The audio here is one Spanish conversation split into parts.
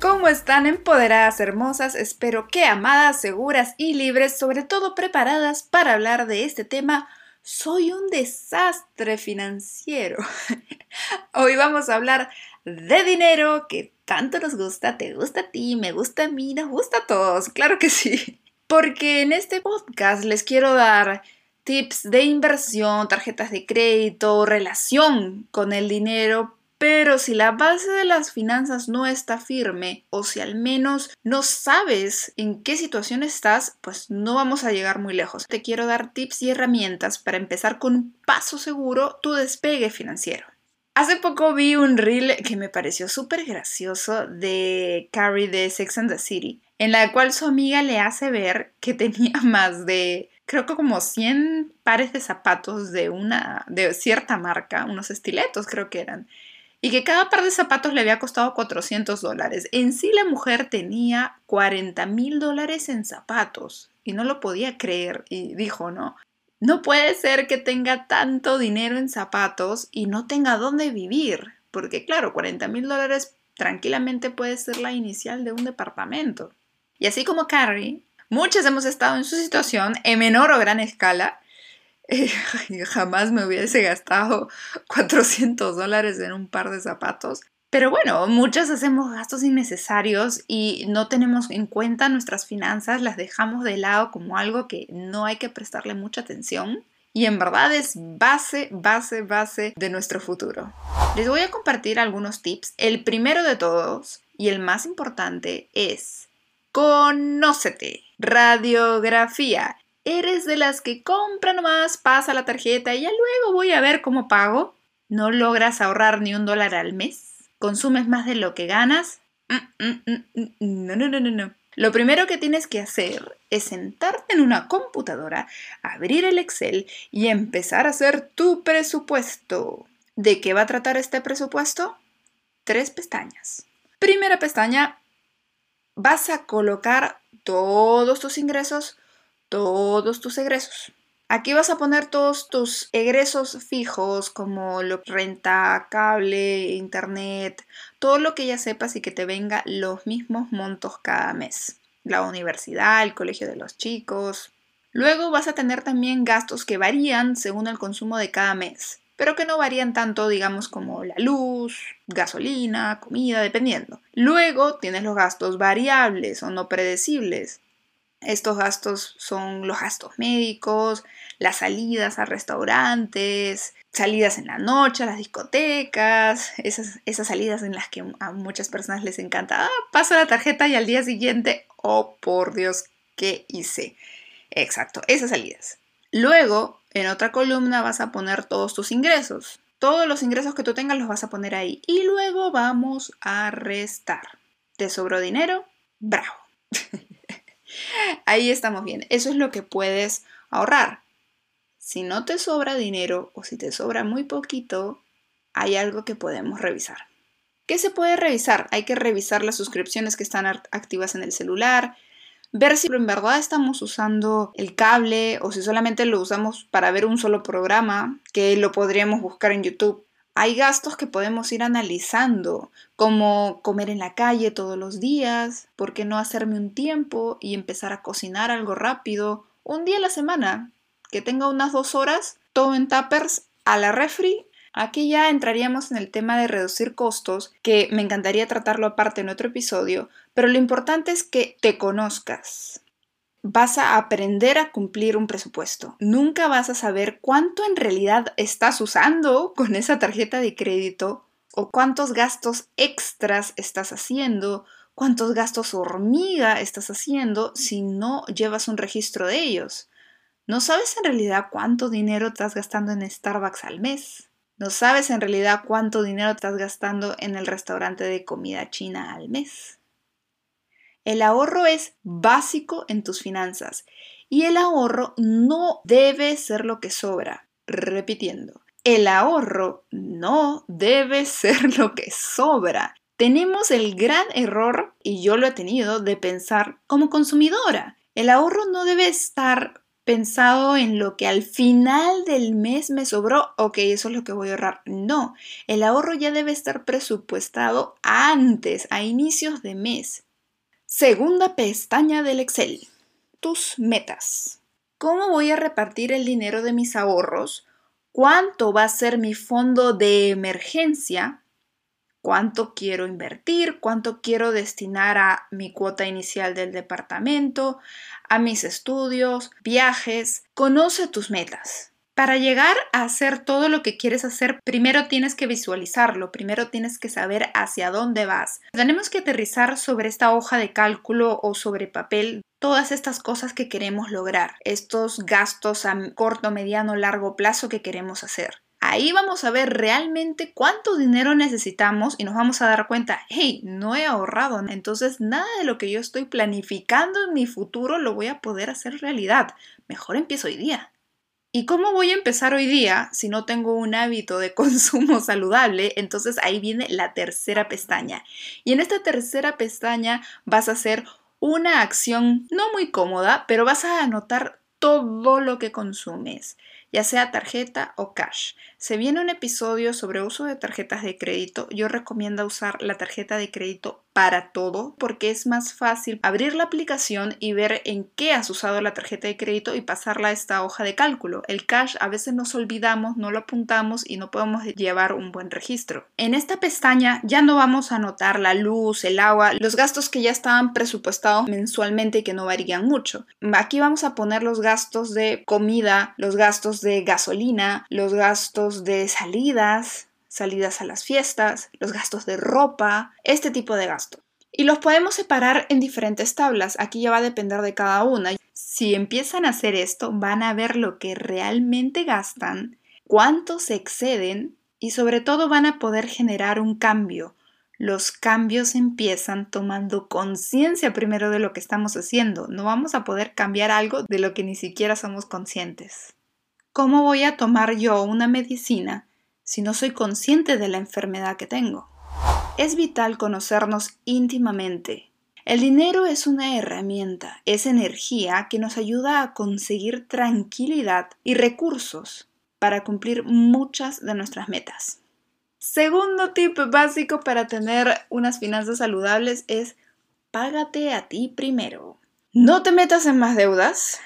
¿Cómo están empoderadas hermosas? Espero que amadas, seguras y libres, sobre todo preparadas para hablar de este tema. Soy un desastre financiero. Hoy vamos a hablar de dinero que tanto nos gusta, te gusta a ti, me gusta a mí, nos gusta a todos, claro que sí. Porque en este podcast les quiero dar tips de inversión, tarjetas de crédito, relación con el dinero pero si la base de las finanzas no está firme o si al menos no sabes en qué situación estás, pues no vamos a llegar muy lejos. Te quiero dar tips y herramientas para empezar con un paso seguro tu despegue financiero. Hace poco vi un reel que me pareció súper gracioso de Carrie de Sex and the City, en la cual su amiga le hace ver que tenía más de creo que como 100 pares de zapatos de una de cierta marca, unos estiletos creo que eran y que cada par de zapatos le había costado 400 dólares. En sí la mujer tenía 40 mil dólares en zapatos y no lo podía creer y dijo, no, no puede ser que tenga tanto dinero en zapatos y no tenga dónde vivir, porque claro, 40 mil dólares tranquilamente puede ser la inicial de un departamento. Y así como Carrie, muchas hemos estado en su situación en menor o gran escala jamás me hubiese gastado 400 dólares en un par de zapatos. Pero bueno, muchas hacemos gastos innecesarios y no tenemos en cuenta nuestras finanzas, las dejamos de lado como algo que no hay que prestarle mucha atención. Y en verdad es base, base, base de nuestro futuro. Les voy a compartir algunos tips. El primero de todos y el más importante es Conócete. Radiografía ¿Eres de las que compra nomás, pasa la tarjeta y ya luego voy a ver cómo pago? ¿No logras ahorrar ni un dólar al mes? ¿Consumes más de lo que ganas? Mm, mm, mm, no, no, no, no, no. Lo primero que tienes que hacer es sentarte en una computadora, abrir el Excel y empezar a hacer tu presupuesto. ¿De qué va a tratar este presupuesto? Tres pestañas. Primera pestaña, vas a colocar todos tus ingresos todos tus egresos. Aquí vas a poner todos tus egresos fijos como lo, renta, cable, internet, todo lo que ya sepas y que te venga los mismos montos cada mes. La universidad, el colegio de los chicos. Luego vas a tener también gastos que varían según el consumo de cada mes, pero que no varían tanto, digamos, como la luz, gasolina, comida, dependiendo. Luego tienes los gastos variables o no predecibles, estos gastos son los gastos médicos, las salidas a restaurantes, salidas en la noche, a las discotecas, esas, esas salidas en las que a muchas personas les encanta, ah, paso la tarjeta y al día siguiente, oh por Dios, ¿qué hice? Exacto, esas salidas. Luego, en otra columna vas a poner todos tus ingresos. Todos los ingresos que tú tengas los vas a poner ahí. Y luego vamos a restar. ¿Te sobró dinero? Bravo. Ahí estamos bien. Eso es lo que puedes ahorrar. Si no te sobra dinero o si te sobra muy poquito, hay algo que podemos revisar. ¿Qué se puede revisar? Hay que revisar las suscripciones que están activas en el celular, ver si en verdad estamos usando el cable o si solamente lo usamos para ver un solo programa, que lo podríamos buscar en YouTube. Hay gastos que podemos ir analizando, como comer en la calle todos los días, por qué no hacerme un tiempo y empezar a cocinar algo rápido, un día a la semana, que tenga unas dos horas, todo en tuppers, a la refri. Aquí ya entraríamos en el tema de reducir costos, que me encantaría tratarlo aparte en otro episodio, pero lo importante es que te conozcas, vas a aprender a cumplir un presupuesto. Nunca vas a saber cuánto en realidad estás usando con esa tarjeta de crédito o cuántos gastos extras estás haciendo, cuántos gastos hormiga estás haciendo si no llevas un registro de ellos. No sabes en realidad cuánto dinero estás gastando en Starbucks al mes. No sabes en realidad cuánto dinero estás gastando en el restaurante de comida china al mes. El ahorro es básico en tus finanzas y el ahorro no debe ser lo que sobra. Repitiendo, el ahorro no debe ser lo que sobra. Tenemos el gran error, y yo lo he tenido, de pensar como consumidora. El ahorro no debe estar pensado en lo que al final del mes me sobró, ok, eso es lo que voy a ahorrar. No, el ahorro ya debe estar presupuestado antes, a inicios de mes. Segunda pestaña del Excel. Tus metas. ¿Cómo voy a repartir el dinero de mis ahorros? ¿Cuánto va a ser mi fondo de emergencia? cuánto quiero invertir, cuánto quiero destinar a mi cuota inicial del departamento, a mis estudios, viajes. Conoce tus metas. Para llegar a hacer todo lo que quieres hacer, primero tienes que visualizarlo, primero tienes que saber hacia dónde vas. Tenemos que aterrizar sobre esta hoja de cálculo o sobre papel todas estas cosas que queremos lograr, estos gastos a corto, mediano, largo plazo que queremos hacer. Ahí vamos a ver realmente cuánto dinero necesitamos y nos vamos a dar cuenta, hey, no he ahorrado, entonces nada de lo que yo estoy planificando en mi futuro lo voy a poder hacer realidad. Mejor empiezo hoy día. ¿Y cómo voy a empezar hoy día si no tengo un hábito de consumo saludable? Entonces ahí viene la tercera pestaña. Y en esta tercera pestaña vas a hacer una acción no muy cómoda, pero vas a anotar todo lo que consumes ya sea tarjeta o cash. Se viene un episodio sobre uso de tarjetas de crédito. Yo recomiendo usar la tarjeta de crédito para todo porque es más fácil abrir la aplicación y ver en qué has usado la tarjeta de crédito y pasarla a esta hoja de cálculo. El cash a veces nos olvidamos, no lo apuntamos y no podemos llevar un buen registro. En esta pestaña ya no vamos a anotar la luz, el agua, los gastos que ya estaban presupuestados mensualmente y que no varían mucho. Aquí vamos a poner los gastos de comida, los gastos de gasolina, los gastos de salidas, salidas a las fiestas, los gastos de ropa, este tipo de gastos. Y los podemos separar en diferentes tablas. Aquí ya va a depender de cada una. Si empiezan a hacer esto, van a ver lo que realmente gastan, cuánto se exceden y sobre todo van a poder generar un cambio. Los cambios empiezan tomando conciencia primero de lo que estamos haciendo. No vamos a poder cambiar algo de lo que ni siquiera somos conscientes. ¿Cómo voy a tomar yo una medicina si no soy consciente de la enfermedad que tengo? Es vital conocernos íntimamente. El dinero es una herramienta, es energía que nos ayuda a conseguir tranquilidad y recursos para cumplir muchas de nuestras metas. Segundo tip básico para tener unas finanzas saludables es págate a ti primero. No te metas en más deudas,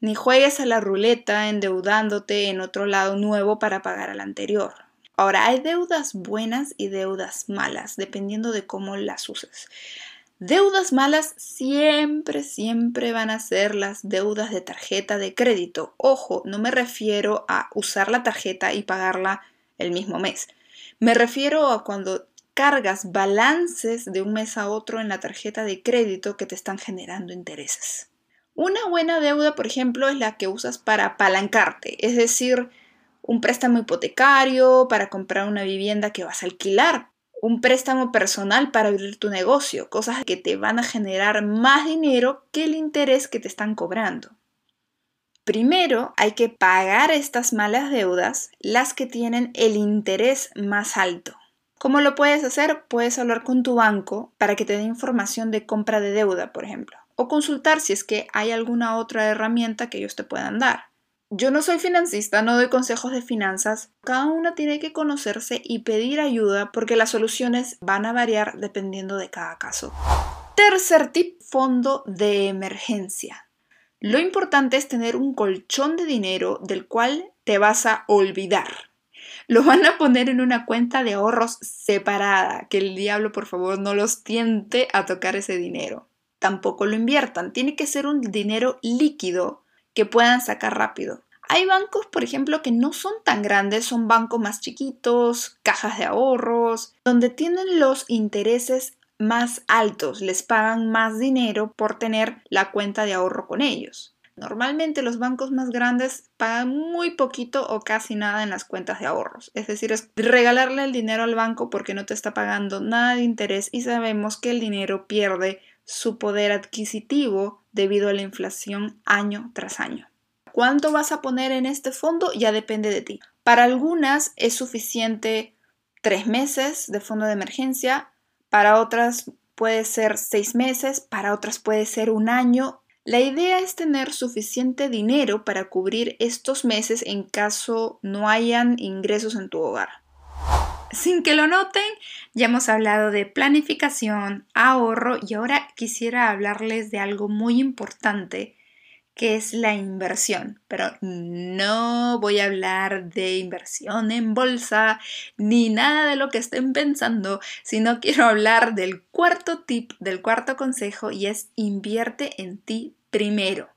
ni juegues a la ruleta endeudándote en otro lado nuevo para pagar al anterior. Ahora, hay deudas buenas y deudas malas, dependiendo de cómo las uses. Deudas malas siempre, siempre van a ser las deudas de tarjeta de crédito. Ojo, no me refiero a usar la tarjeta y pagarla el mismo mes. Me refiero a cuando cargas balances de un mes a otro en la tarjeta de crédito que te están generando intereses. Una buena deuda, por ejemplo, es la que usas para apalancarte, es decir, un préstamo hipotecario para comprar una vivienda que vas a alquilar, un préstamo personal para abrir tu negocio, cosas que te van a generar más dinero que el interés que te están cobrando. Primero hay que pagar estas malas deudas, las que tienen el interés más alto. ¿Cómo lo puedes hacer? Puedes hablar con tu banco para que te dé información de compra de deuda, por ejemplo o consultar si es que hay alguna otra herramienta que ellos te puedan dar. Yo no soy financista, no doy consejos de finanzas. Cada uno tiene que conocerse y pedir ayuda porque las soluciones van a variar dependiendo de cada caso. Tercer tip, fondo de emergencia. Lo importante es tener un colchón de dinero del cual te vas a olvidar. Lo van a poner en una cuenta de ahorros separada, que el diablo por favor no los tiente a tocar ese dinero tampoco lo inviertan. Tiene que ser un dinero líquido que puedan sacar rápido. Hay bancos, por ejemplo, que no son tan grandes, son bancos más chiquitos, cajas de ahorros, donde tienen los intereses más altos, les pagan más dinero por tener la cuenta de ahorro con ellos. Normalmente los bancos más grandes pagan muy poquito o casi nada en las cuentas de ahorros. Es decir, es regalarle el dinero al banco porque no te está pagando nada de interés y sabemos que el dinero pierde su poder adquisitivo debido a la inflación año tras año. ¿Cuánto vas a poner en este fondo? Ya depende de ti. Para algunas es suficiente tres meses de fondo de emergencia, para otras puede ser seis meses, para otras puede ser un año. La idea es tener suficiente dinero para cubrir estos meses en caso no hayan ingresos en tu hogar. Sin que lo noten, ya hemos hablado de planificación, ahorro y ahora quisiera hablarles de algo muy importante que es la inversión. Pero no voy a hablar de inversión en bolsa ni nada de lo que estén pensando, sino quiero hablar del cuarto tip, del cuarto consejo y es invierte en ti primero.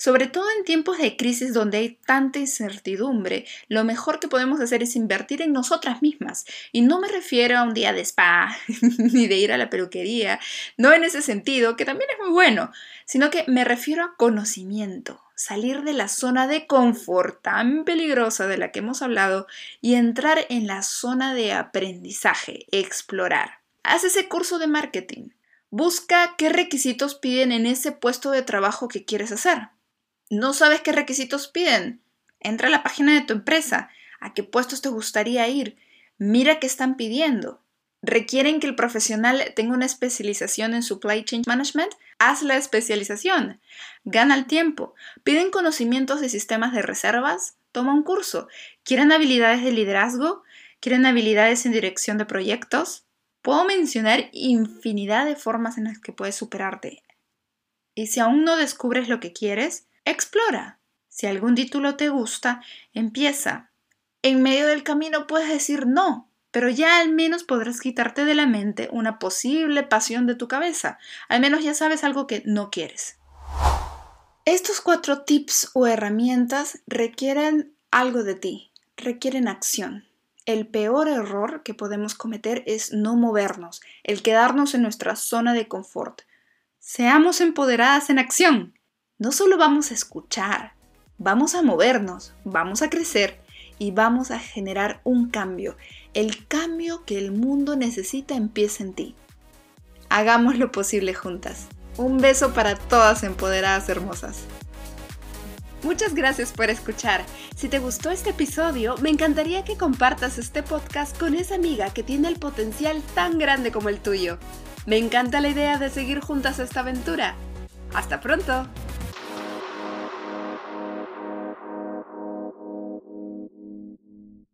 Sobre todo en tiempos de crisis donde hay tanta incertidumbre, lo mejor que podemos hacer es invertir en nosotras mismas. Y no me refiero a un día de spa ni de ir a la peluquería, no en ese sentido, que también es muy bueno, sino que me refiero a conocimiento, salir de la zona de confort tan peligrosa de la que hemos hablado y entrar en la zona de aprendizaje, explorar. Haz ese curso de marketing. Busca qué requisitos piden en ese puesto de trabajo que quieres hacer no sabes qué requisitos piden. Entra a la página de tu empresa. ¿A qué puestos te gustaría ir? Mira qué están pidiendo. ¿Requieren que el profesional tenga una especialización en Supply Chain Management? Haz la especialización. Gana el tiempo. ¿Piden conocimientos de sistemas de reservas? Toma un curso. ¿Quieren habilidades de liderazgo? ¿Quieren habilidades en dirección de proyectos? Puedo mencionar infinidad de formas en las que puedes superarte. Y si aún no descubres lo que quieres, Explora. Si algún título te gusta, empieza. En medio del camino puedes decir no, pero ya al menos podrás quitarte de la mente una posible pasión de tu cabeza. Al menos ya sabes algo que no quieres. Estos cuatro tips o herramientas requieren algo de ti, requieren acción. El peor error que podemos cometer es no movernos, el quedarnos en nuestra zona de confort. Seamos empoderadas en acción no solo vamos a escuchar, vamos a movernos, vamos a crecer y vamos a generar un cambio. El cambio que el mundo necesita empieza en ti. Hagamos lo posible juntas. Un beso para todas empoderadas hermosas. Muchas gracias por escuchar. Si te gustó este episodio, me encantaría que compartas este podcast con esa amiga que tiene el potencial tan grande como el tuyo. Me encanta la idea de seguir juntas esta aventura. Hasta pronto.